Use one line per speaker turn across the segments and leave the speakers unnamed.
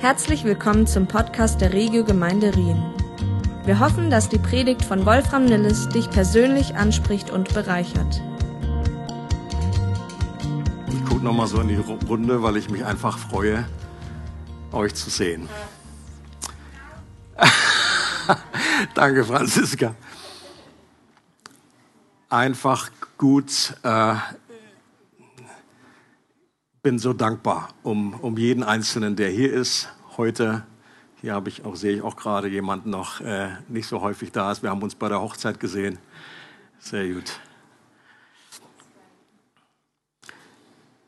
Herzlich willkommen zum Podcast der Regio Gemeinde Rien. Wir hoffen, dass die Predigt von Wolfram Nilles dich persönlich anspricht und bereichert.
Ich gucke nochmal so in die Runde, weil ich mich einfach freue, euch zu sehen. Danke, Franziska. Einfach gut. Äh, bin so dankbar um, um jeden Einzelnen, der hier ist heute. Hier habe ich auch, sehe ich auch gerade jemanden noch äh, nicht so häufig da ist. Wir haben uns bei der Hochzeit gesehen. Sehr gut.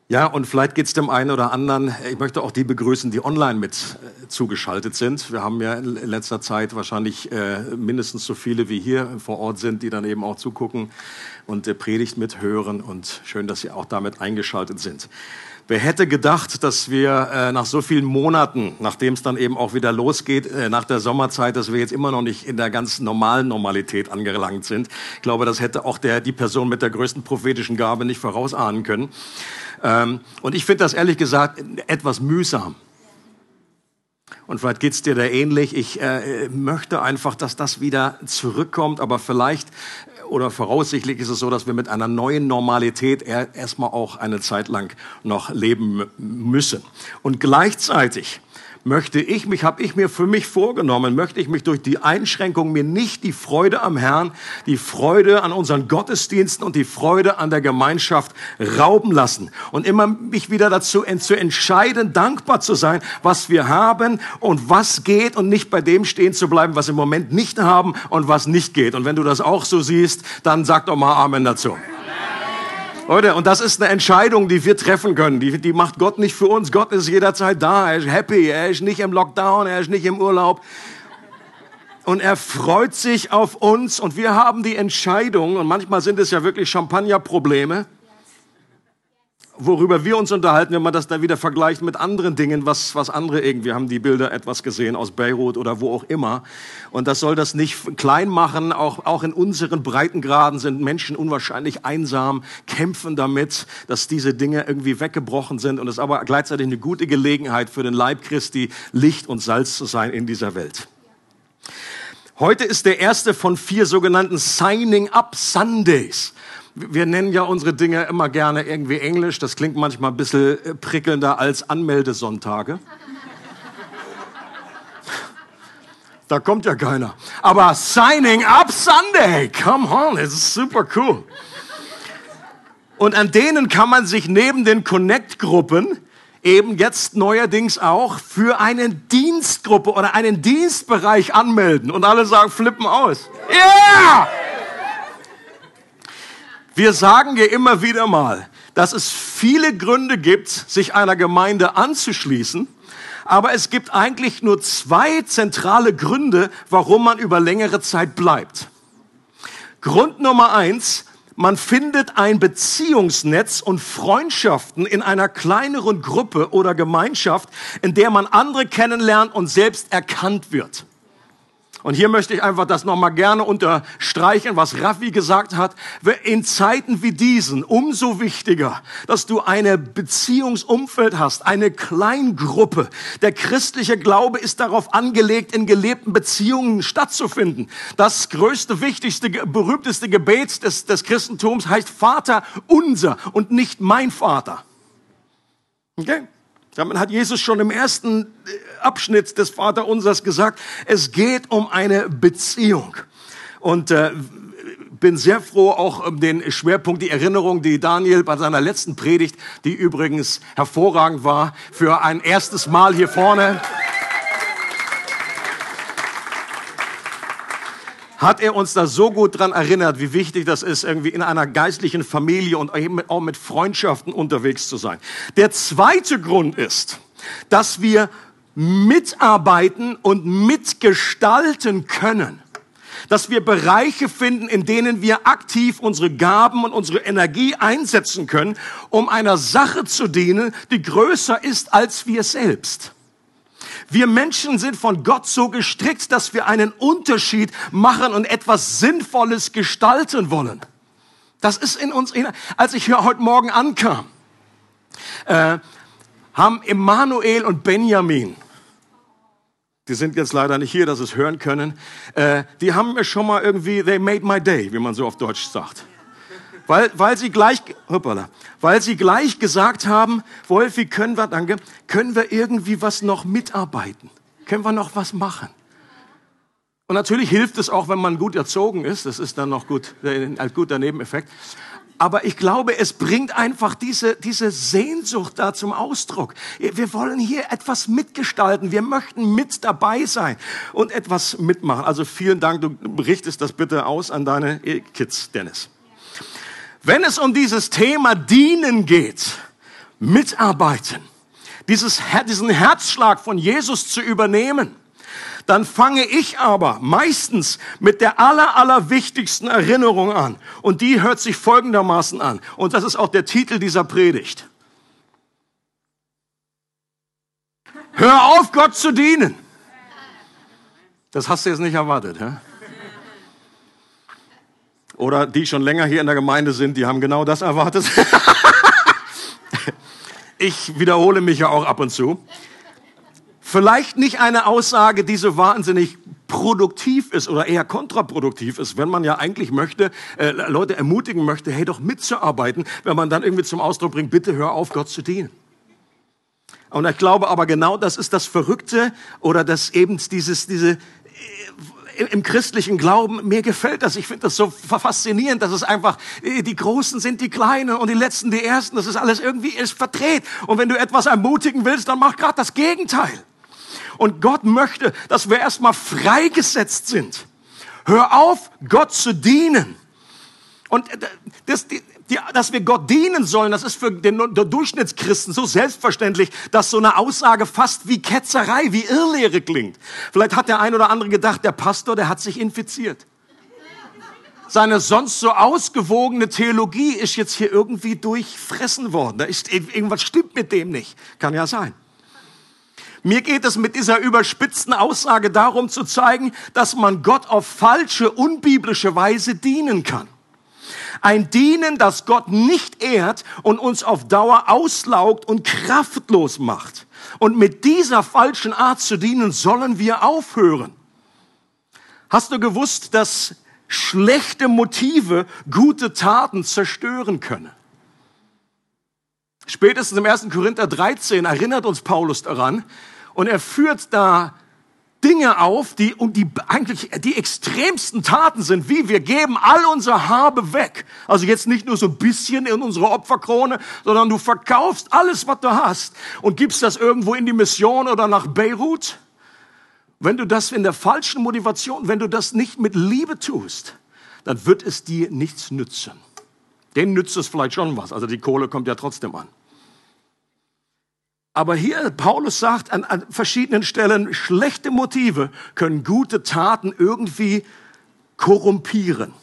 Ja, und vielleicht geht es dem einen oder anderen. Ich möchte auch die begrüßen, die online mit äh, zugeschaltet sind. Wir haben ja in letzter Zeit wahrscheinlich äh, mindestens so viele wie hier vor Ort sind, die dann eben auch zugucken und der Predigt mithören. Und schön, dass Sie auch damit eingeschaltet sind. Wer hätte gedacht, dass wir äh, nach so vielen Monaten, nachdem es dann eben auch wieder losgeht, äh, nach der Sommerzeit, dass wir jetzt immer noch nicht in der ganz normalen Normalität angelangt sind. Ich glaube, das hätte auch der, die Person mit der größten prophetischen Gabe nicht vorausahnen können. Ähm, und ich finde das ehrlich gesagt etwas mühsam. Und vielleicht geht's dir da ähnlich. Ich äh, möchte einfach, dass das wieder zurückkommt, aber vielleicht oder voraussichtlich ist es so, dass wir mit einer neuen Normalität erstmal auch eine Zeit lang noch leben müssen. Und gleichzeitig möchte ich mich, habe ich mir für mich vorgenommen, möchte ich mich durch die Einschränkung mir nicht die Freude am Herrn, die Freude an unseren Gottesdiensten und die Freude an der Gemeinschaft rauben lassen und immer mich wieder dazu zu entscheiden, dankbar zu sein, was wir haben und was geht und nicht bei dem stehen zu bleiben, was im Moment nicht haben und was nicht geht. Und wenn du das auch so siehst, dann sag doch mal Amen dazu. Leute, und das ist eine Entscheidung, die wir treffen können. Die, die macht Gott nicht für uns. Gott ist jederzeit da. Er ist happy. Er ist nicht im Lockdown. Er ist nicht im Urlaub. Und er freut sich auf uns. Und wir haben die Entscheidung, und manchmal sind es ja wirklich Champagnerprobleme, worüber wir uns unterhalten, wenn man das dann wieder vergleicht mit anderen Dingen, was, was andere irgendwie haben die Bilder etwas gesehen aus Beirut oder wo auch immer. Und das soll das nicht klein machen. Auch, auch in unseren Breitengraden sind Menschen unwahrscheinlich einsam, kämpfen damit, dass diese Dinge irgendwie weggebrochen sind. Und es ist aber gleichzeitig eine gute Gelegenheit für den Leib Christi, Licht und Salz zu sein in dieser Welt. Heute ist der erste von vier sogenannten Signing Up Sundays wir nennen ja unsere Dinge immer gerne irgendwie Englisch. Das klingt manchmal ein bisschen äh, prickelnder als Anmeldesonntage. Da kommt ja keiner. Aber Signing Up Sunday, come on, das ist super cool. Und an denen kann man sich neben den Connect-Gruppen eben jetzt neuerdings auch für eine Dienstgruppe oder einen Dienstbereich anmelden. Und alle sagen, flippen aus. Yeah! Wir sagen ja immer wieder mal, dass es viele Gründe gibt, sich einer Gemeinde anzuschließen. Aber es gibt eigentlich nur zwei zentrale Gründe, warum man über längere Zeit bleibt. Grund Nummer eins, man findet ein Beziehungsnetz und Freundschaften in einer kleineren Gruppe oder Gemeinschaft, in der man andere kennenlernt und selbst erkannt wird. Und hier möchte ich einfach das nochmal gerne unterstreichen, was Raffi gesagt hat. In Zeiten wie diesen umso wichtiger, dass du eine Beziehungsumfeld hast, eine Kleingruppe. Der christliche Glaube ist darauf angelegt, in gelebten Beziehungen stattzufinden. Das größte, wichtigste, berühmteste Gebet des, des Christentums heißt Vater unser und nicht mein Vater. Okay? Damit hat Jesus schon im ersten äh, Abschnitt des Vaterunsers gesagt, es geht um eine Beziehung. Und äh, bin sehr froh auch um den Schwerpunkt, die Erinnerung, die Daniel bei seiner letzten Predigt, die übrigens hervorragend war, für ein erstes Mal hier vorne. Hat er uns da so gut dran erinnert, wie wichtig das ist, irgendwie in einer geistlichen Familie und eben auch mit Freundschaften unterwegs zu sein. Der zweite Grund ist, dass wir mitarbeiten und mitgestalten können. Dass wir Bereiche finden, in denen wir aktiv unsere Gaben und unsere Energie einsetzen können, um einer Sache zu dienen, die größer ist als wir selbst. Wir Menschen sind von Gott so gestrickt, dass wir einen Unterschied machen und etwas Sinnvolles gestalten wollen. Das ist in uns. Als ich hier heute Morgen ankam, äh, haben Emanuel und Benjamin die sind jetzt leider nicht hier, dass sie es hören können, äh, die haben mir schon mal irgendwie, they made my day, wie man so auf Deutsch sagt. Weil, weil, sie gleich, hoppala, weil sie gleich gesagt haben, Wolfi, können wir, danke, können wir irgendwie was noch mitarbeiten? Können wir noch was machen? Und natürlich hilft es auch, wenn man gut erzogen ist. Das ist dann noch gut, ein guter Nebeneffekt. Aber ich glaube, es bringt einfach diese, diese Sehnsucht da zum Ausdruck. Wir wollen hier etwas mitgestalten. Wir möchten mit dabei sein und etwas mitmachen. Also vielen Dank. Du berichtest das bitte aus an deine Kids, Dennis. Wenn es um dieses Thema Dienen geht, mitarbeiten, dieses, diesen Herzschlag von Jesus zu übernehmen, dann fange ich aber meistens mit der aller, aller wichtigsten Erinnerung an. Und die hört sich folgendermaßen an. Und das ist auch der Titel dieser Predigt. Hör auf, Gott zu dienen. Das hast du jetzt nicht erwartet, hä? Oder die schon länger hier in der Gemeinde sind, die haben genau das erwartet. ich wiederhole mich ja auch ab und zu. Vielleicht nicht eine Aussage, die so wahnsinnig produktiv ist oder eher kontraproduktiv ist, wenn man ja eigentlich möchte, äh, Leute ermutigen möchte, hey doch mitzuarbeiten, wenn man dann irgendwie zum Ausdruck bringt, bitte hör auf, Gott zu dienen. Und ich glaube aber genau das ist das Verrückte oder das eben dieses, diese, im christlichen Glauben, mir gefällt das. Ich finde das so faszinierend, dass es einfach, äh, die Großen sind die Kleinen und die Letzten die Ersten. Das ist alles irgendwie ist verdreht. Und wenn du etwas ermutigen willst, dann mach gerade das Gegenteil. Und Gott möchte, dass wir erstmal freigesetzt sind. Hör auf, Gott zu dienen. Und das, die, dass wir Gott dienen sollen, das ist für den, den Durchschnittschristen so selbstverständlich, dass so eine Aussage fast wie Ketzerei, wie Irrlehre klingt. Vielleicht hat der ein oder andere gedacht, der Pastor, der hat sich infiziert. Seine sonst so ausgewogene Theologie ist jetzt hier irgendwie durchfressen worden. Da ist irgendwas stimmt mit dem nicht. Kann ja sein. Mir geht es mit dieser überspitzten Aussage darum zu zeigen, dass man Gott auf falsche, unbiblische Weise dienen kann. Ein Dienen, das Gott nicht ehrt und uns auf Dauer auslaugt und kraftlos macht. Und mit dieser falschen Art zu dienen sollen wir aufhören. Hast du gewusst, dass schlechte Motive gute Taten zerstören können? Spätestens im 1. Korinther 13 erinnert uns Paulus daran und er führt da Dinge auf, die, und die eigentlich die extremsten Taten sind, wie wir geben all unser Habe weg. Also jetzt nicht nur so ein bisschen in unsere Opferkrone, sondern du verkaufst alles, was du hast und gibst das irgendwo in die Mission oder nach Beirut. Wenn du das in der falschen Motivation, wenn du das nicht mit Liebe tust, dann wird es dir nichts nützen. Den nützt es vielleicht schon was. Also die Kohle kommt ja trotzdem an. Aber hier, Paulus sagt an, an verschiedenen Stellen, schlechte Motive können gute Taten irgendwie korrumpieren.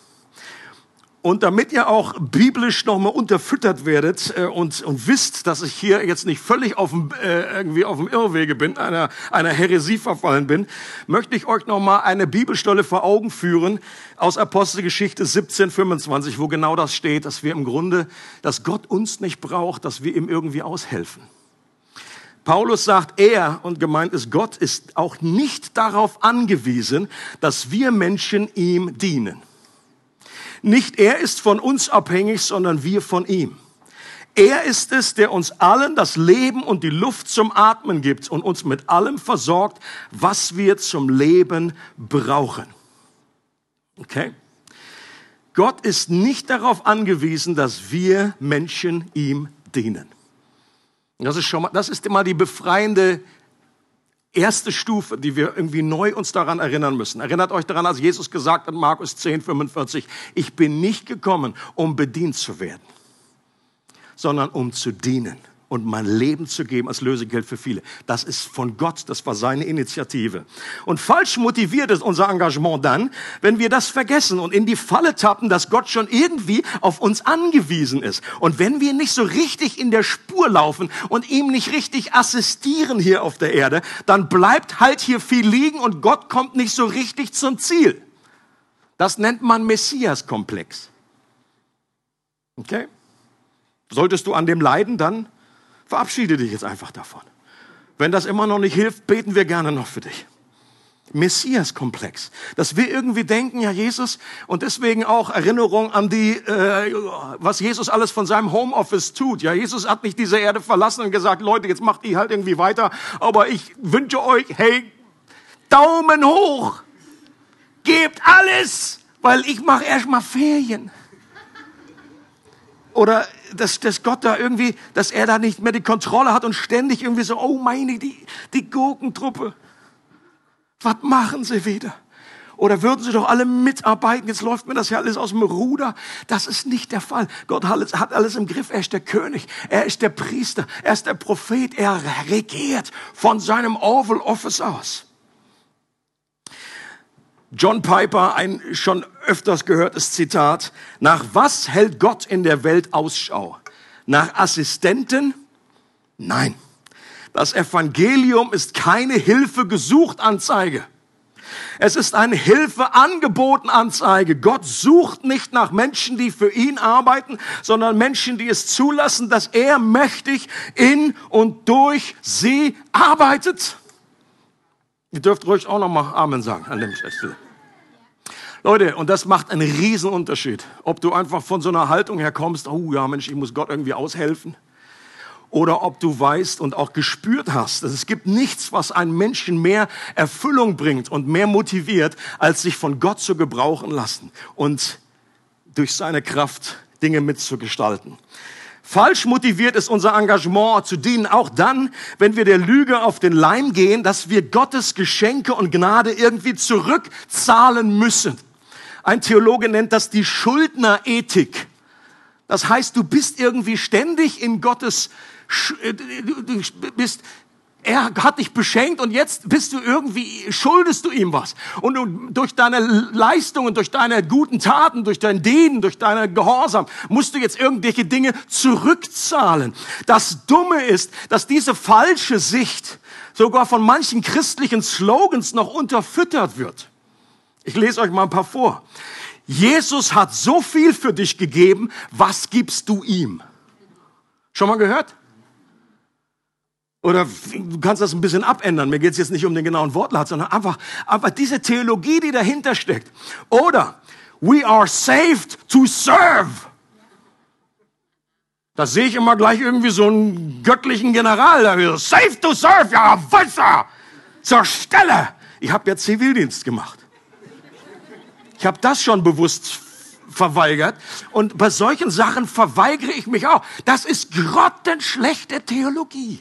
Und damit ihr auch biblisch nochmal unterfüttert werdet äh, und, und wisst, dass ich hier jetzt nicht völlig auf dem, äh, irgendwie auf dem Irrwege bin, einer, einer Häresie verfallen bin, möchte ich euch nochmal eine Bibelstelle vor Augen führen aus Apostelgeschichte 17, 25, wo genau das steht, dass wir im Grunde, dass Gott uns nicht braucht, dass wir ihm irgendwie aushelfen. Paulus sagt, er, und gemeint ist Gott, ist auch nicht darauf angewiesen, dass wir Menschen ihm dienen. Nicht er ist von uns abhängig, sondern wir von ihm. Er ist es, der uns allen das Leben und die Luft zum Atmen gibt und uns mit allem versorgt, was wir zum Leben brauchen. Okay? Gott ist nicht darauf angewiesen, dass wir Menschen ihm dienen. Das ist schon mal, das ist immer die befreiende erste Stufe, die wir irgendwie neu uns daran erinnern müssen. Erinnert euch daran, als Jesus gesagt hat, Markus 10, 45, ich bin nicht gekommen, um bedient zu werden, sondern um zu dienen und mein Leben zu geben als Lösegeld für viele. Das ist von Gott, das war seine Initiative. Und falsch motiviert ist unser Engagement dann, wenn wir das vergessen und in die Falle tappen, dass Gott schon irgendwie auf uns angewiesen ist. Und wenn wir nicht so richtig in der Spur laufen und ihm nicht richtig assistieren hier auf der Erde, dann bleibt halt hier viel liegen und Gott kommt nicht so richtig zum Ziel. Das nennt man Messias-Komplex. Okay? Solltest du an dem leiden, dann Verabschiede dich jetzt einfach davon. Wenn das immer noch nicht hilft, beten wir gerne noch für dich. Messias-Komplex. Dass wir irgendwie denken, ja Jesus, und deswegen auch Erinnerung an die, äh, was Jesus alles von seinem Homeoffice tut. Ja, Jesus hat nicht diese Erde verlassen und gesagt, Leute, jetzt macht ihr halt irgendwie weiter, aber ich wünsche euch, hey, Daumen hoch, gebt alles, weil ich mache erstmal Ferien. Oder dass, dass Gott da irgendwie, dass er da nicht mehr die Kontrolle hat und ständig irgendwie so, oh meine, die, die Gurkentruppe. Was machen sie wieder? Oder würden sie doch alle mitarbeiten? Jetzt läuft mir das ja alles aus dem Ruder. Das ist nicht der Fall. Gott hat alles im Griff. Er ist der König. Er ist der Priester. Er ist der Prophet. Er regiert von seinem Oval Office aus. John Piper, ein schon öfters gehörtes Zitat. Nach was hält Gott in der Welt Ausschau? Nach Assistenten? Nein. Das Evangelium ist keine Hilfe gesucht Anzeige. Es ist eine Hilfe angeboten Anzeige. Gott sucht nicht nach Menschen, die für ihn arbeiten, sondern Menschen, die es zulassen, dass er mächtig in und durch sie arbeitet. Ihr dürft ruhig auch noch mal Amen sagen an dem Stelle. Leute, und das macht einen riesen Unterschied. Ob du einfach von so einer Haltung herkommst, oh ja, Mensch, ich muss Gott irgendwie aushelfen. Oder ob du weißt und auch gespürt hast, dass es gibt nichts, was einen Menschen mehr Erfüllung bringt und mehr motiviert, als sich von Gott zu gebrauchen lassen und durch seine Kraft Dinge mitzugestalten. Falsch motiviert ist unser Engagement zu dienen, auch dann, wenn wir der Lüge auf den Leim gehen, dass wir Gottes Geschenke und Gnade irgendwie zurückzahlen müssen. Ein Theologe nennt das die Schuldnerethik. Das heißt, du bist irgendwie ständig in Gottes, äh, du bist er hat dich beschenkt und jetzt bist du irgendwie, schuldest du ihm was. Und du, durch deine Leistungen, durch deine guten Taten, durch dein Dienen, durch deine Gehorsam, musst du jetzt irgendwelche Dinge zurückzahlen. Das Dumme ist, dass diese falsche Sicht sogar von manchen christlichen Slogans noch unterfüttert wird. Ich lese euch mal ein paar vor. Jesus hat so viel für dich gegeben, was gibst du ihm? Schon mal gehört? Oder du kannst das ein bisschen abändern. Mir geht es jetzt nicht um den genauen Wortlaut, sondern einfach, einfach diese Theologie, die dahinter steckt. Oder we are saved to serve. Da sehe ich immer gleich irgendwie so einen göttlichen General. Da Saved to serve, ja, Wasser, zur Stelle. Ich habe ja Zivildienst gemacht. Ich habe das schon bewusst verweigert. Und bei solchen Sachen verweigere ich mich auch. Das ist grottenschlechte Theologie.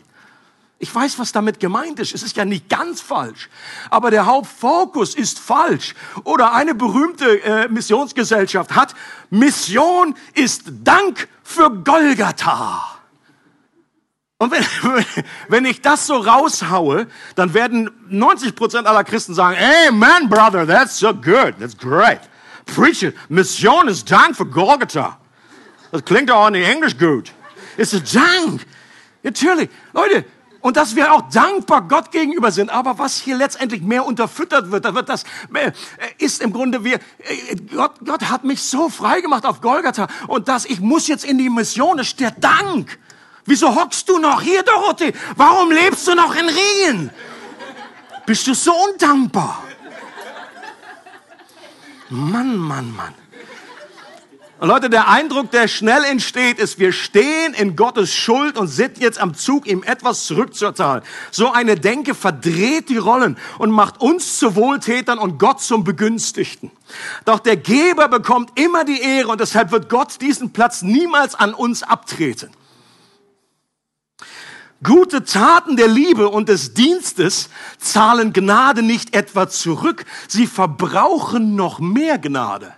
Ich weiß, was damit gemeint ist. Es ist ja nicht ganz falsch. Aber der Hauptfokus ist falsch. Oder eine berühmte äh, Missionsgesellschaft hat, Mission ist Dank für Golgatha. Und wenn, wenn ich das so raushaue, dann werden 90 Prozent aller Christen sagen, Amen, brother, that's so good, that's great. Preach it. Mission ist Dank für Golgatha. Das klingt auch in Englisch gut. It's a Dank. Natürlich. Leute, und dass wir auch dankbar Gott gegenüber sind. Aber was hier letztendlich mehr unterfüttert wird, da wird das, äh, ist im Grunde wir, äh, Gott, Gott hat mich so frei gemacht auf Golgatha und dass ich muss jetzt in die Mission, ist der Dank. Wieso hockst du noch hier, Dorothee? Warum lebst du noch in Rien? Bist du so undankbar? Mann, Mann, Mann. Und Leute, der Eindruck, der schnell entsteht, ist, wir stehen in Gottes Schuld und sind jetzt am Zug, ihm etwas zurückzuzahlen. So eine Denke verdreht die Rollen und macht uns zu Wohltätern und Gott zum Begünstigten. Doch der Geber bekommt immer die Ehre und deshalb wird Gott diesen Platz niemals an uns abtreten. Gute Taten der Liebe und des Dienstes zahlen Gnade nicht etwa zurück, sie verbrauchen noch mehr Gnade.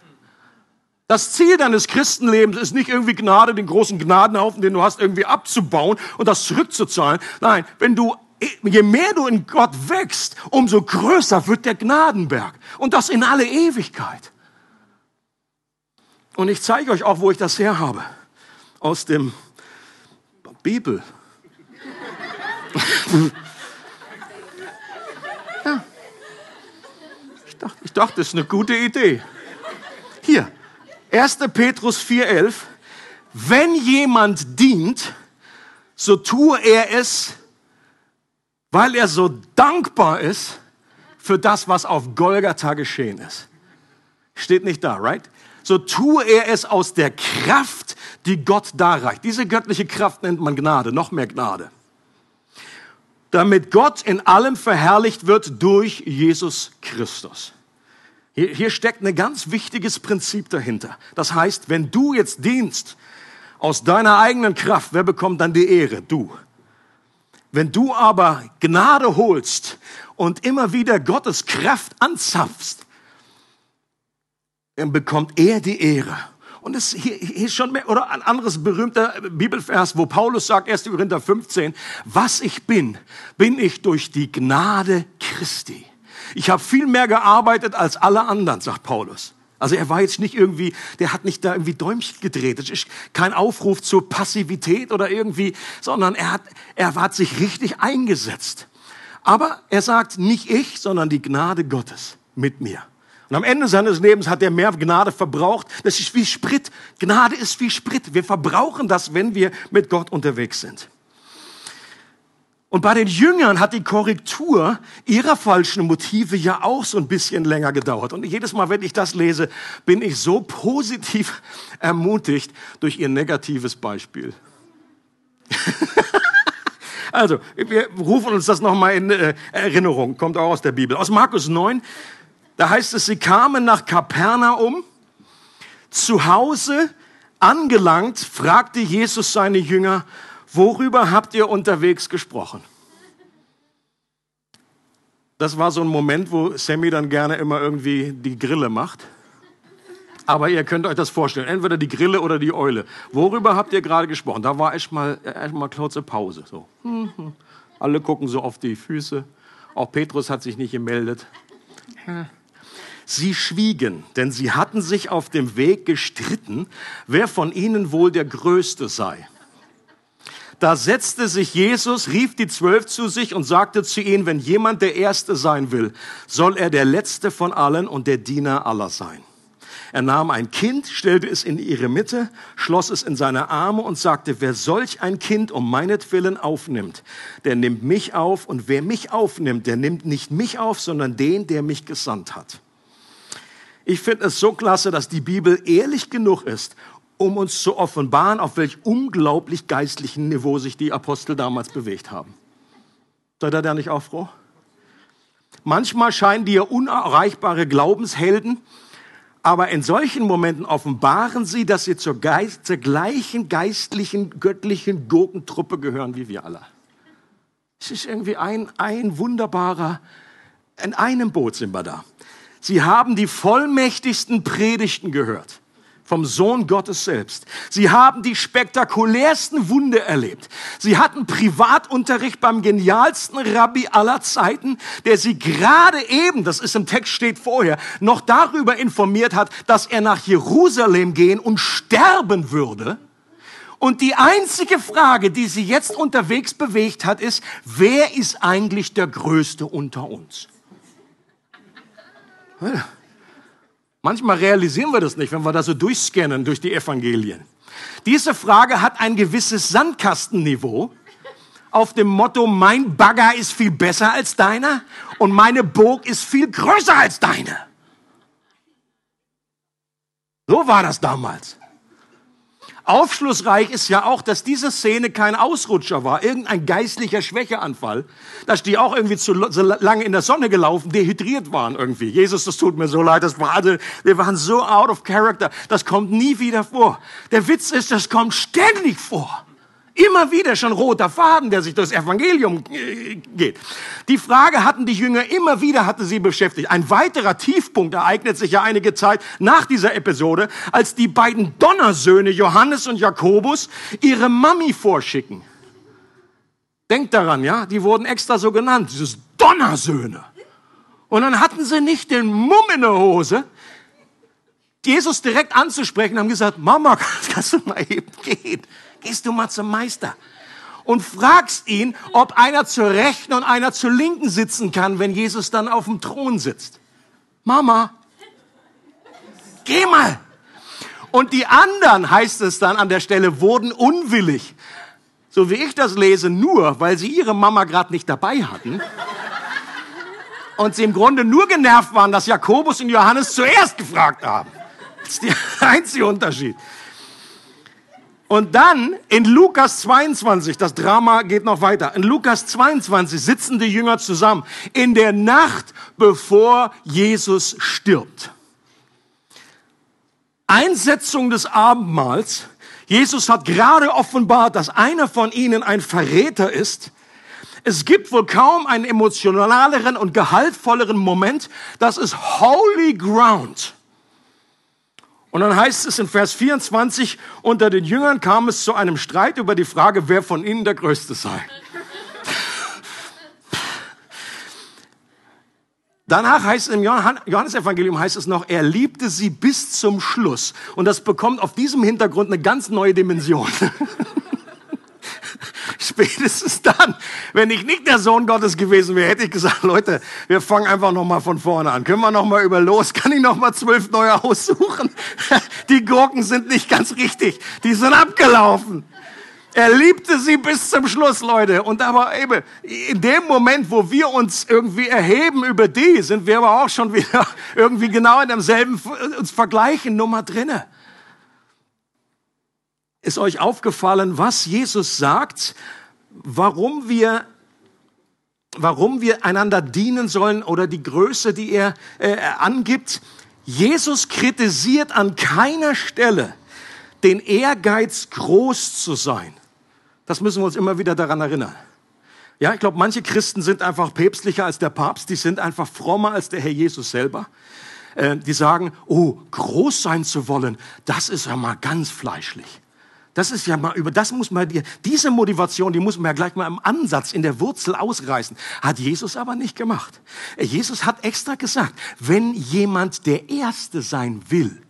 Das Ziel deines Christenlebens ist nicht irgendwie Gnade, den großen Gnadenhaufen, den du hast, irgendwie abzubauen und das zurückzuzahlen. Nein, wenn du je mehr du in Gott wächst, umso größer wird der Gnadenberg. Und das in alle Ewigkeit. Und ich zeige euch auch, wo ich das her habe. Aus dem Bibel. ja. Ich dachte, ich dachte, das ist eine gute Idee. Hier, 1. Petrus 4,11, wenn jemand dient, so tue er es, weil er so dankbar ist, für das, was auf Golgatha geschehen ist. Steht nicht da, right? So tue er es aus der Kraft, die Gott darreicht. Diese göttliche Kraft nennt man Gnade, noch mehr Gnade. Damit Gott in allem verherrlicht wird durch Jesus Christus. Hier, hier steckt ein ganz wichtiges Prinzip dahinter. Das heißt, wenn du jetzt dienst aus deiner eigenen Kraft, wer bekommt dann die Ehre? Du. Wenn du aber Gnade holst und immer wieder Gottes Kraft anzapfst, dann bekommt er die Ehre. Und es hier, hier ist schon mehr, oder ein anderes berühmter Bibelvers, wo Paulus sagt, 1. Korinther 15, was ich bin, bin ich durch die Gnade Christi. Ich habe viel mehr gearbeitet als alle anderen, sagt Paulus. Also er war jetzt nicht irgendwie, der hat nicht da irgendwie Däumchen gedreht. Das ist kein Aufruf zur Passivität oder irgendwie, sondern er hat, er hat sich richtig eingesetzt. Aber er sagt, nicht ich, sondern die Gnade Gottes mit mir. Und am Ende seines Lebens hat er mehr Gnade verbraucht. Das ist wie Sprit. Gnade ist wie Sprit. Wir verbrauchen das, wenn wir mit Gott unterwegs sind. Und bei den Jüngern hat die Korrektur ihrer falschen Motive ja auch so ein bisschen länger gedauert. Und jedes Mal, wenn ich das lese, bin ich so positiv ermutigt durch ihr negatives Beispiel. also, wir rufen uns das nochmal in äh, Erinnerung, kommt auch aus der Bibel. Aus Markus 9, da heißt es, sie kamen nach Kapernaum, zu Hause angelangt, fragte Jesus seine Jünger, worüber habt ihr unterwegs gesprochen? Das war so ein Moment, wo Sammy dann gerne immer irgendwie die Grille macht. Aber ihr könnt euch das vorstellen, entweder die Grille oder die Eule. Worüber habt ihr gerade gesprochen? Da war echt mal, echt mal kurze Pause. So. Alle gucken so auf die Füße. Auch Petrus hat sich nicht gemeldet. Sie schwiegen, denn sie hatten sich auf dem Weg gestritten, wer von ihnen wohl der Größte sei. Da setzte sich Jesus, rief die Zwölf zu sich und sagte zu ihnen, wenn jemand der Erste sein will, soll er der Letzte von allen und der Diener aller sein. Er nahm ein Kind, stellte es in ihre Mitte, schloss es in seine Arme und sagte, wer solch ein Kind um meinetwillen aufnimmt, der nimmt mich auf und wer mich aufnimmt, der nimmt nicht mich auf, sondern den, der mich gesandt hat. Ich finde es so klasse, dass die Bibel ehrlich genug ist, um uns zu offenbaren, auf welch unglaublich geistlichen Niveau sich die Apostel damals bewegt haben. Seid ihr da nicht auch froh? Manchmal scheinen ja unerreichbare Glaubenshelden, aber in solchen Momenten offenbaren sie, dass sie zur, Geist, zur gleichen geistlichen, göttlichen Gurkentruppe gehören wie wir alle. Es ist irgendwie ein, ein wunderbarer, in einem Boot sind wir da. Sie haben die vollmächtigsten Predigten gehört vom Sohn Gottes selbst. Sie haben die spektakulärsten Wunder erlebt. Sie hatten Privatunterricht beim genialsten Rabbi aller Zeiten, der sie gerade eben, das ist im Text steht vorher, noch darüber informiert hat, dass er nach Jerusalem gehen und sterben würde. Und die einzige Frage, die sie jetzt unterwegs bewegt hat, ist, wer ist eigentlich der Größte unter uns? Manchmal realisieren wir das nicht, wenn wir da so durchscannen durch die Evangelien. Diese Frage hat ein gewisses Sandkastenniveau auf dem Motto, mein Bagger ist viel besser als deiner und meine Burg ist viel größer als deine. So war das damals. Aufschlussreich ist ja auch, dass diese Szene kein Ausrutscher war, irgendein geistlicher Schwächeanfall, dass die auch irgendwie zu lange in der Sonne gelaufen, dehydriert waren irgendwie. Jesus, das tut mir so leid, das war, also, wir waren so out of character, das kommt nie wieder vor. Der Witz ist, das kommt ständig vor. Immer wieder schon roter Faden, der sich durchs Evangelium äh, geht. Die Frage hatten die Jünger immer wieder, hatte sie beschäftigt. Ein weiterer Tiefpunkt ereignet sich ja einige Zeit nach dieser Episode, als die beiden Donnersöhne Johannes und Jakobus ihre Mami vorschicken. Denkt daran, ja, die wurden extra so genannt, dieses Donnersöhne. Und dann hatten sie nicht den Mumm in der Hose, Jesus direkt anzusprechen, haben gesagt, Mama, kannst du mal eben gehen? Gehst du mal zum Meister und fragst ihn, ob einer zur Rechten und einer zur Linken sitzen kann, wenn Jesus dann auf dem Thron sitzt. Mama, geh mal. Und die anderen, heißt es dann an der Stelle, wurden unwillig. So wie ich das lese, nur weil sie ihre Mama gerade nicht dabei hatten. Und sie im Grunde nur genervt waren, dass Jakobus und Johannes zuerst gefragt haben. Das ist der einzige Unterschied. Und dann in Lukas 22, das Drama geht noch weiter. In Lukas 22 sitzen die Jünger zusammen in der Nacht, bevor Jesus stirbt. Einsetzung des Abendmahls. Jesus hat gerade offenbart, dass einer von ihnen ein Verräter ist. Es gibt wohl kaum einen emotionaleren und gehaltvolleren Moment. Das ist Holy Ground. Und dann heißt es in Vers 24, unter den Jüngern kam es zu einem Streit über die Frage, wer von ihnen der Größte sei. Danach heißt es im Johannesevangelium heißt es noch, er liebte sie bis zum Schluss. Und das bekommt auf diesem Hintergrund eine ganz neue Dimension. Spätestens dann, wenn ich nicht der Sohn Gottes gewesen wäre, hätte ich gesagt, Leute, wir fangen einfach nochmal von vorne an. Können wir nochmal über los? Kann ich nochmal zwölf neue aussuchen? Die Gurken sind nicht ganz richtig. Die sind abgelaufen. Er liebte sie bis zum Schluss, Leute. Und aber eben, in dem Moment, wo wir uns irgendwie erheben über die, sind wir aber auch schon wieder irgendwie genau in demselben uns vergleichen Nummer drinne. Ist euch aufgefallen, was Jesus sagt, warum wir, warum wir einander dienen sollen oder die Größe, die er äh, angibt? Jesus kritisiert an keiner Stelle den Ehrgeiz, groß zu sein. Das müssen wir uns immer wieder daran erinnern. Ja, ich glaube, manche Christen sind einfach päpstlicher als der Papst, die sind einfach frommer als der Herr Jesus selber. Äh, die sagen, oh, groß sein zu wollen, das ist ja mal ganz fleischlich. Das ist ja mal über, das muss man diese Motivation, die muss man ja gleich mal im Ansatz, in der Wurzel ausreißen. Hat Jesus aber nicht gemacht. Jesus hat extra gesagt, wenn jemand der Erste sein will,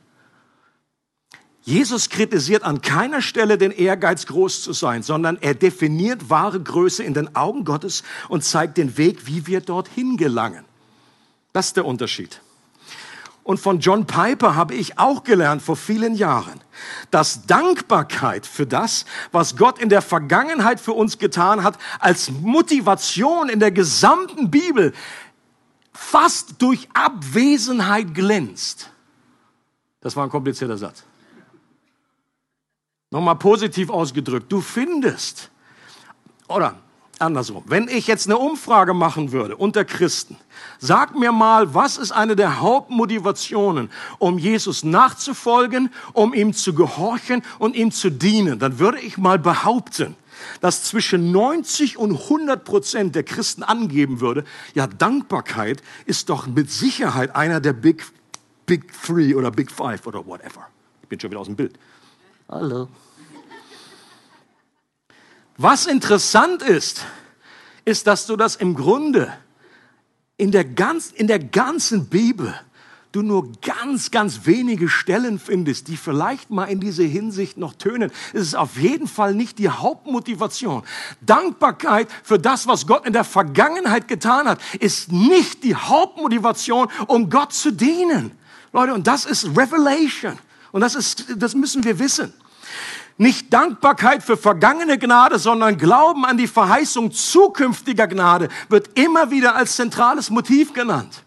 Jesus kritisiert an keiner Stelle den Ehrgeiz, groß zu sein, sondern er definiert wahre Größe in den Augen Gottes und zeigt den Weg, wie wir dorthin gelangen. Das ist der Unterschied. Und von John Piper habe ich auch gelernt vor vielen Jahren, dass Dankbarkeit für das, was Gott in der Vergangenheit für uns getan hat, als Motivation in der gesamten Bibel fast durch Abwesenheit glänzt. Das war ein komplizierter Satz. Nochmal positiv ausgedrückt. Du findest, oder andersrum, wenn ich jetzt eine Umfrage machen würde unter Christen, sag mir mal, was ist eine der Hauptmotivationen, um Jesus nachzufolgen, um ihm zu gehorchen und ihm zu dienen, dann würde ich mal behaupten, dass zwischen 90 und 100 Prozent der Christen angeben würde, ja, Dankbarkeit ist doch mit Sicherheit einer der Big, Big Three oder Big Five oder whatever. Ich bin schon wieder aus dem Bild. Hallo. Was interessant ist, ist, dass du das im Grunde in der, ganz, in der ganzen Bibel du nur ganz, ganz wenige Stellen findest, die vielleicht mal in diese Hinsicht noch tönen. Es ist auf jeden Fall nicht die Hauptmotivation. Dankbarkeit für das, was Gott in der Vergangenheit getan hat, ist nicht die Hauptmotivation, um Gott zu dienen. Leute, und das ist Revelation. Und das ist, das müssen wir wissen. Nicht Dankbarkeit für vergangene Gnade, sondern Glauben an die Verheißung zukünftiger Gnade wird immer wieder als zentrales Motiv genannt.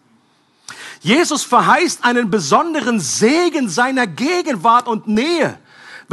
Jesus verheißt einen besonderen Segen seiner Gegenwart und Nähe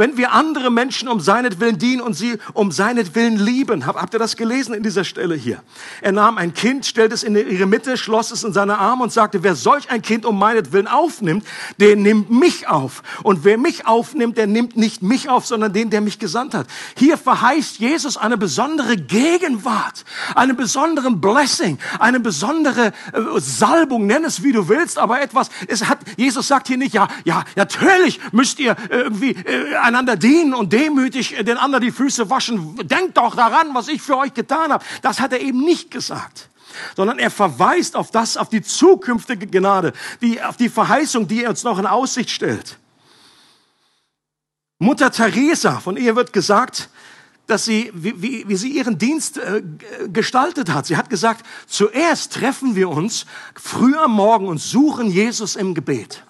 wenn wir andere Menschen um seinetwillen dienen und sie um seinetwillen lieben. Habt ihr das gelesen in dieser Stelle hier? Er nahm ein Kind, stellte es in ihre Mitte, schloss es in seine Arme und sagte, wer solch ein Kind um meinetwillen aufnimmt, der nimmt mich auf. Und wer mich aufnimmt, der nimmt nicht mich auf, sondern den, der mich gesandt hat. Hier verheißt Jesus eine besondere Gegenwart, einen besonderen Blessing, eine besondere äh, Salbung, nenn es wie du willst, aber etwas, es hat, Jesus sagt hier nicht, ja, ja, natürlich müsst ihr irgendwie äh, einander dienen und demütig den anderen die Füße waschen. Denkt doch daran, was ich für euch getan habe. Das hat er eben nicht gesagt sondern er verweist auf das, auf die zukünftige Gnade, die, auf die Verheißung, die er uns noch in Aussicht stellt. Mutter Teresa, von ihr wird gesagt, dass sie, wie, wie, wie sie ihren Dienst äh, gestaltet hat. Sie hat gesagt, zuerst treffen wir uns früh am Morgen und suchen Jesus im Gebet.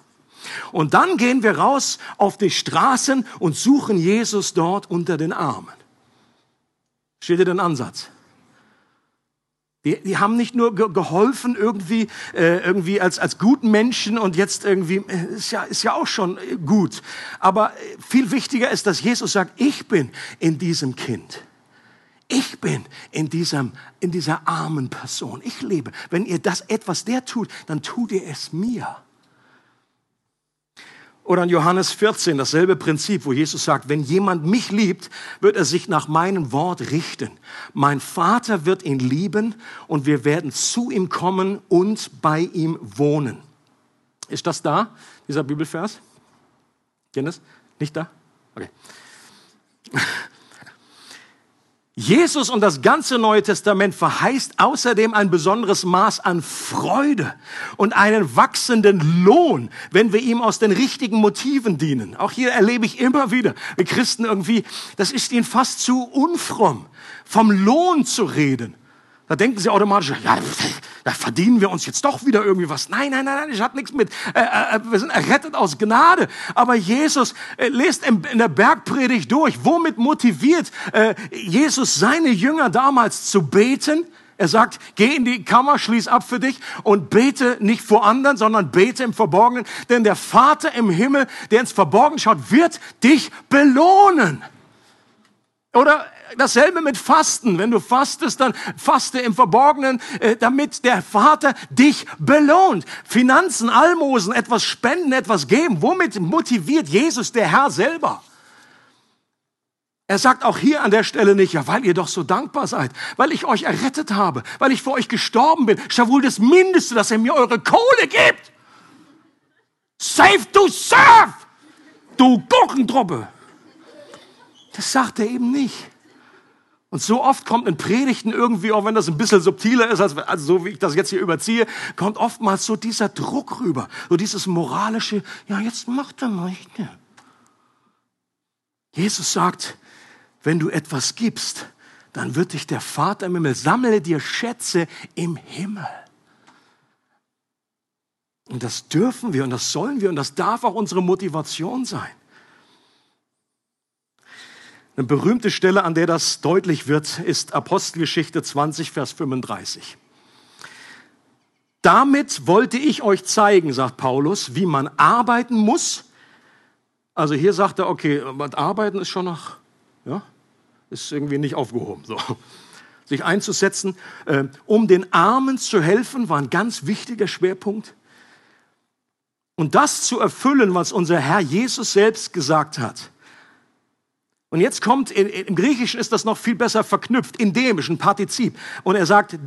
Und dann gehen wir raus auf die Straßen und suchen Jesus dort unter den Armen. Steht ihr den Ansatz? Die, die haben nicht nur ge geholfen irgendwie, äh, irgendwie als, als guten Menschen und jetzt irgendwie, äh, ist ja, ist ja auch schon äh, gut. Aber äh, viel wichtiger ist, dass Jesus sagt, ich bin in diesem Kind. Ich bin in, diesem, in dieser armen Person. Ich lebe. Wenn ihr das etwas der tut, dann tut ihr es mir. Oder in Johannes 14 dasselbe Prinzip, wo Jesus sagt, wenn jemand mich liebt, wird er sich nach meinem Wort richten. Mein Vater wird ihn lieben und wir werden zu ihm kommen und bei ihm wohnen. Ist das da, dieser Bibelvers? Kennt Nicht da? Okay. Jesus und das ganze Neue Testament verheißt außerdem ein besonderes Maß an Freude und einen wachsenden Lohn, wenn wir ihm aus den richtigen Motiven dienen. Auch hier erlebe ich immer wieder, wir Christen irgendwie, das ist ihnen fast zu unfromm, vom Lohn zu reden. Da denken sie automatisch, ja, da verdienen wir uns jetzt doch wieder irgendwie was. Nein, nein, nein, nein, ich hat nichts mit. Äh, äh, wir sind errettet aus Gnade. Aber Jesus äh, lest in, in der Bergpredigt durch. Womit motiviert äh, Jesus seine Jünger damals zu beten? Er sagt, geh in die Kammer, schließ ab für dich und bete nicht vor anderen, sondern bete im Verborgenen. Denn der Vater im Himmel, der ins Verborgene schaut, wird dich belohnen. Oder dasselbe mit Fasten. Wenn du fastest, dann faste im Verborgenen, äh, damit der Vater dich belohnt. Finanzen, Almosen, etwas spenden, etwas geben. Womit motiviert Jesus der Herr selber? Er sagt auch hier an der Stelle nicht, ja, weil ihr doch so dankbar seid, weil ich euch errettet habe, weil ich für euch gestorben bin. Wohl das Mindeste, dass ihr mir eure Kohle gibt. Save to serve, du Gurkentruppe. Das sagt er eben nicht. Und so oft kommt in Predigten irgendwie, auch wenn das ein bisschen subtiler ist, als, also so wie ich das jetzt hier überziehe, kommt oftmals so dieser Druck rüber, so dieses moralische, ja, jetzt macht er mal. Jesus sagt, wenn du etwas gibst, dann wird dich der Vater im Himmel, sammle dir Schätze im Himmel. Und das dürfen wir und das sollen wir und das darf auch unsere Motivation sein. Eine berühmte Stelle, an der das deutlich wird, ist Apostelgeschichte 20, Vers 35. Damit wollte ich euch zeigen, sagt Paulus, wie man arbeiten muss. Also hier sagt er, okay, arbeiten ist schon noch, ja, ist irgendwie nicht aufgehoben. So. Sich einzusetzen, äh, um den Armen zu helfen, war ein ganz wichtiger Schwerpunkt. Und das zu erfüllen, was unser Herr Jesus selbst gesagt hat. Und jetzt kommt, im Griechischen ist das noch viel besser verknüpft, indemisch, ein Partizip. Und er sagt,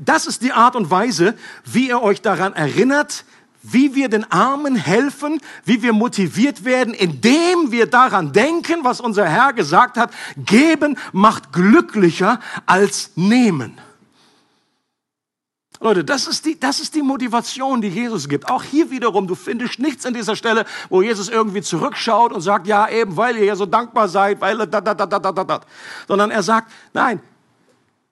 das ist die Art und Weise, wie ihr euch daran erinnert, wie wir den Armen helfen, wie wir motiviert werden, indem wir daran denken, was unser Herr gesagt hat, geben macht glücklicher als nehmen. Leute, das ist, die, das ist die Motivation, die Jesus gibt. Auch hier wiederum, du findest nichts an dieser Stelle, wo Jesus irgendwie zurückschaut und sagt, ja, eben, weil ihr ja so dankbar seid, weil da, da, da, da, da, da. Sondern er sagt, nein,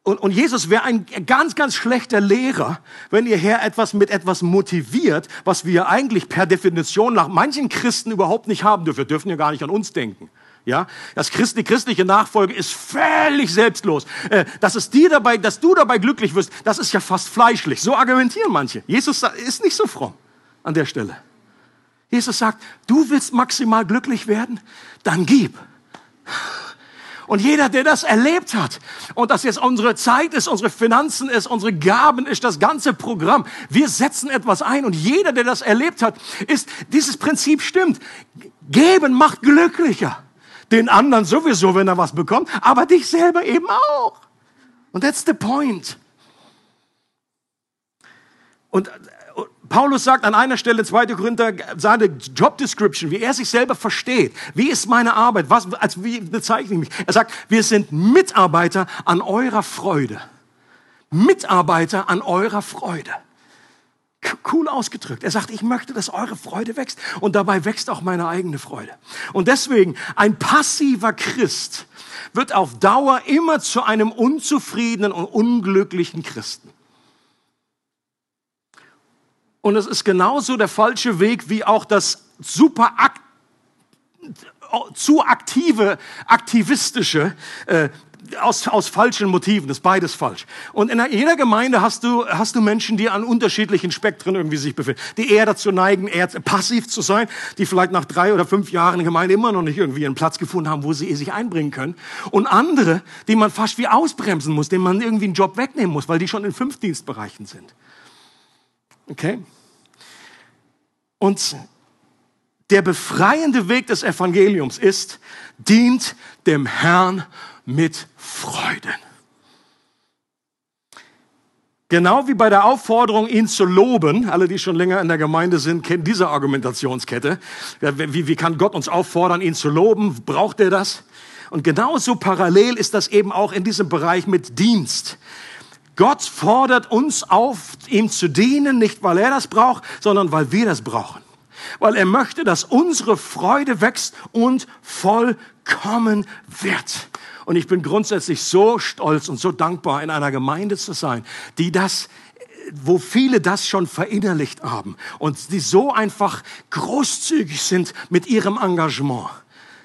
und, und Jesus wäre ein ganz, ganz schlechter Lehrer, wenn ihr her etwas mit etwas motiviert, was wir eigentlich per Definition nach manchen Christen überhaupt nicht haben dürfen. Wir dürfen ja gar nicht an uns denken. Ja, das Christ, die christliche Nachfolge ist völlig selbstlos. Äh, dass es dir dabei, dass du dabei glücklich wirst, das ist ja fast fleischlich. So argumentieren manche. Jesus ist nicht so fromm an der Stelle. Jesus sagt, du willst maximal glücklich werden, dann gib. Und jeder, der das erlebt hat und das jetzt unsere Zeit ist, unsere Finanzen ist, unsere Gaben ist, das ganze Programm, wir setzen etwas ein und jeder, der das erlebt hat, ist, dieses Prinzip stimmt. Geben macht glücklicher den anderen sowieso, wenn er was bekommt, aber dich selber eben auch. Und that's the point. Und Paulus sagt an einer Stelle, 2. Korinther, seine Job Description, wie er sich selber versteht. Wie ist meine Arbeit? Was, als wie bezeichne ich mich? Er sagt, wir sind Mitarbeiter an eurer Freude. Mitarbeiter an eurer Freude cool ausgedrückt. Er sagt, ich möchte, dass eure Freude wächst und dabei wächst auch meine eigene Freude. Und deswegen, ein passiver Christ wird auf Dauer immer zu einem unzufriedenen und unglücklichen Christen. Und es ist genauso der falsche Weg wie auch das super zu aktive, aktivistische, äh, aus, aus falschen Motiven, das ist beides falsch. Und in jeder Gemeinde hast du, hast du Menschen, die an unterschiedlichen Spektren irgendwie sich befinden, die eher dazu neigen, eher passiv zu sein, die vielleicht nach drei oder fünf Jahren in der Gemeinde immer noch nicht irgendwie einen Platz gefunden haben, wo sie sich einbringen können. Und andere, die man fast wie ausbremsen muss, denen man irgendwie einen Job wegnehmen muss, weil die schon in fünf Dienstbereichen sind. Okay? Und der befreiende Weg des Evangeliums ist, dient dem Herrn mit Freuden. Genau wie bei der Aufforderung, ihn zu loben, alle, die schon länger in der Gemeinde sind, kennen diese Argumentationskette. Wie, wie kann Gott uns auffordern, ihn zu loben? Braucht er das? Und genauso parallel ist das eben auch in diesem Bereich mit Dienst. Gott fordert uns auf, ihm zu dienen, nicht weil er das braucht, sondern weil wir das brauchen. Weil er möchte, dass unsere Freude wächst und vollkommen wird. Und ich bin grundsätzlich so stolz und so dankbar, in einer Gemeinde zu sein, die das wo viele das schon verinnerlicht haben und die so einfach großzügig sind mit ihrem Engagement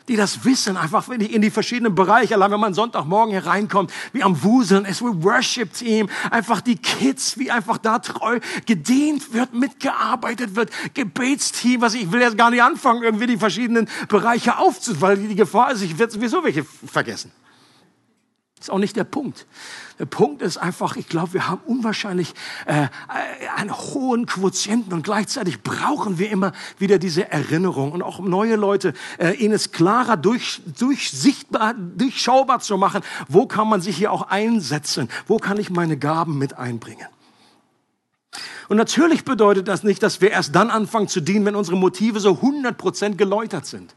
die das wissen, einfach in die verschiedenen Bereiche, allein wenn man Sonntagmorgen hier reinkommt, wie am Wuseln ist, wie Worship Team, einfach die Kids, wie einfach da treu gedient wird, mitgearbeitet wird, Gebetsteam, was ich will jetzt gar nicht anfangen, irgendwie die verschiedenen Bereiche aufzunehmen, weil die Gefahr ist, ich werde sowieso welche vergessen. Das ist auch nicht der Punkt. Der Punkt ist einfach, ich glaube, wir haben unwahrscheinlich äh, einen hohen Quotienten und gleichzeitig brauchen wir immer wieder diese Erinnerung und auch neue Leute, äh, ihnen es klarer durch, durchsichtbar, durchschaubar zu machen, wo kann man sich hier auch einsetzen, wo kann ich meine Gaben mit einbringen. Und natürlich bedeutet das nicht, dass wir erst dann anfangen zu dienen, wenn unsere Motive so 100% geläutert sind.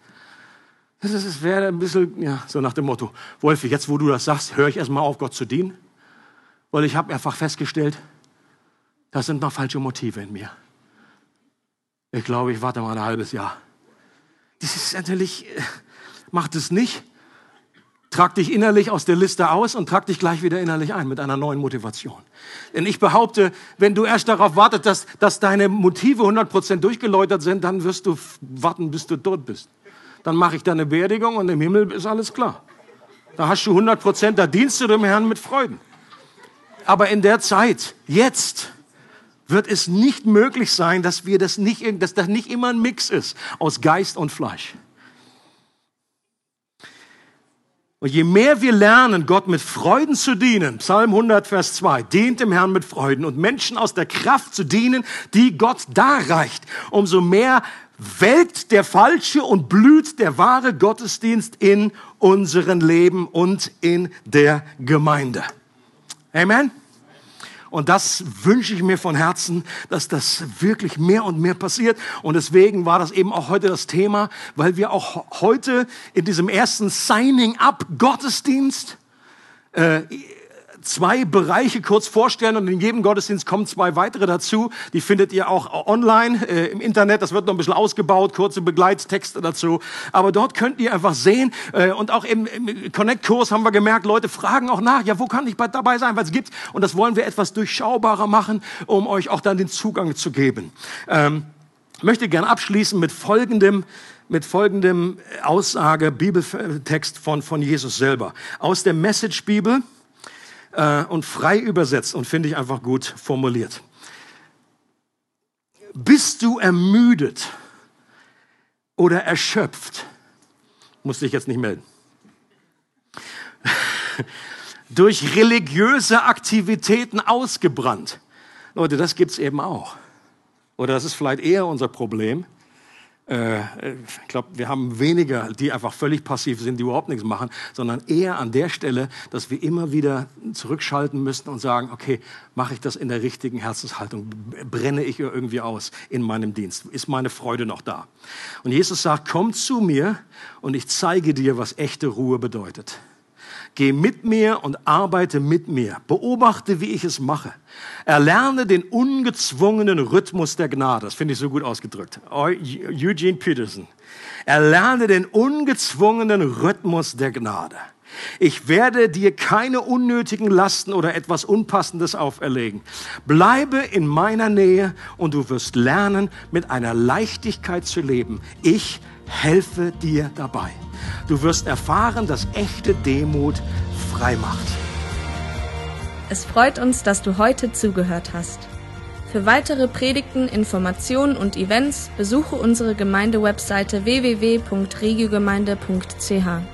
Das wäre ein bisschen ja, so nach dem Motto, Wolfi, jetzt wo du das sagst, höre ich erstmal auf, Gott zu dienen. Weil ich habe einfach festgestellt, das sind noch falsche Motive in mir. Ich glaube, ich warte mal ein halbes Jahr. Das ist natürlich, äh, macht es nicht. Trag dich innerlich aus der Liste aus und trag dich gleich wieder innerlich ein mit einer neuen Motivation. Denn ich behaupte, wenn du erst darauf wartest, dass, dass deine Motive 100% durchgeläutert sind, dann wirst du warten, bis du tot bist dann mache ich deine Beerdigung und im Himmel ist alles klar. Da hast du 100 Prozent, da dienst du dem Herrn mit Freuden. Aber in der Zeit, jetzt, wird es nicht möglich sein, dass wir das nicht, dass das nicht immer ein Mix ist aus Geist und Fleisch. Und je mehr wir lernen, Gott mit Freuden zu dienen, Psalm 100, Vers 2, dient dem Herrn mit Freuden und Menschen aus der Kraft zu dienen, die Gott darreicht, umso mehr welkt der falsche und blüht der wahre Gottesdienst in unseren Leben und in der Gemeinde. Amen. Und das wünsche ich mir von Herzen, dass das wirklich mehr und mehr passiert. Und deswegen war das eben auch heute das Thema, weil wir auch heute in diesem ersten Signing-up Gottesdienst äh, zwei Bereiche kurz vorstellen und in jedem Gottesdienst kommen zwei weitere dazu. Die findet ihr auch online äh, im Internet. Das wird noch ein bisschen ausgebaut, kurze Begleittexte dazu. Aber dort könnt ihr einfach sehen äh, und auch im, im Connect-Kurs haben wir gemerkt, Leute fragen auch nach, ja, wo kann ich dabei sein, was gibt. Und das wollen wir etwas durchschaubarer machen, um euch auch dann den Zugang zu geben. Ähm, möchte gern abschließen mit folgendem mit folgendem Aussage, Bibeltext von, von Jesus selber. Aus der Message Bibel, äh, und frei übersetzt und finde ich einfach gut formuliert. Bist du ermüdet oder erschöpft? Muss dich jetzt nicht melden. Durch religiöse Aktivitäten ausgebrannt. Leute, das gibt's eben auch. Oder das ist vielleicht eher unser Problem äh, ich glaube, wir haben weniger, die einfach völlig passiv sind, die überhaupt nichts machen, sondern eher an der Stelle, dass wir immer wieder zurückschalten müssen und sagen, okay, mache ich das in der richtigen Herzenshaltung? Brenne ich irgendwie aus in meinem Dienst? Ist meine Freude noch da? Und Jesus sagt, komm zu mir und ich zeige dir, was echte Ruhe bedeutet. Geh mit mir und arbeite mit mir. Beobachte, wie ich es mache. Erlerne den ungezwungenen Rhythmus der Gnade. Das finde ich so gut ausgedrückt. Eugene Peterson. Erlerne den ungezwungenen Rhythmus der Gnade. Ich werde dir keine unnötigen Lasten oder etwas Unpassendes auferlegen. Bleibe in meiner Nähe und du wirst lernen, mit einer Leichtigkeit zu leben. Ich helfe dir dabei. Du wirst erfahren, dass echte Demut frei macht.
Es freut uns, dass du heute zugehört hast. Für weitere Predigten, Informationen und Events besuche unsere Gemeindewebseite www.regiogemeinde.ch.